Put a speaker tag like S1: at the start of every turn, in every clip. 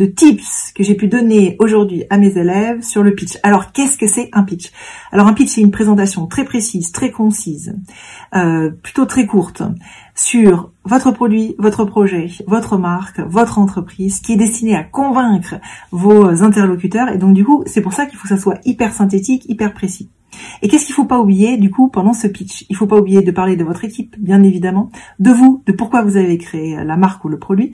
S1: de tips que j'ai pu donner aujourd'hui à mes élèves sur le pitch. Alors qu'est-ce que c'est un pitch? Alors un pitch c'est une présentation très précise, très concise, euh, plutôt très courte sur votre produit, votre projet, votre marque, votre entreprise, qui est destinée à convaincre vos interlocuteurs. Et donc du coup c'est pour ça qu'il faut que ça soit hyper synthétique, hyper précis. Et qu'est-ce qu'il faut pas oublier du coup pendant ce pitch? Il faut pas oublier de parler de votre équipe, bien évidemment, de vous, de pourquoi vous avez créé la marque ou le produit,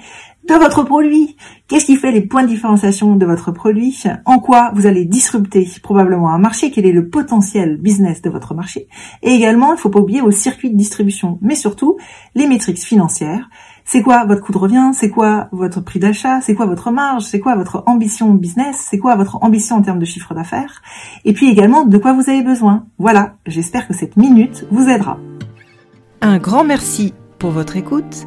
S1: de votre produit. Qu'est-ce qui fait les points de différenciation de votre produit? En quoi vous allez disrupter probablement un marché? Quel est le potentiel business de votre marché? Et également, il ne faut pas oublier vos circuits de distribution, mais surtout les métriques financières. C'est quoi votre coût de revient? C'est quoi votre prix d'achat? C'est quoi votre marge? C'est quoi votre ambition business? C'est quoi votre ambition en termes de chiffre d'affaires? Et puis également, de quoi vous avez besoin? Voilà, j'espère que cette minute vous aidera.
S2: Un grand merci pour votre écoute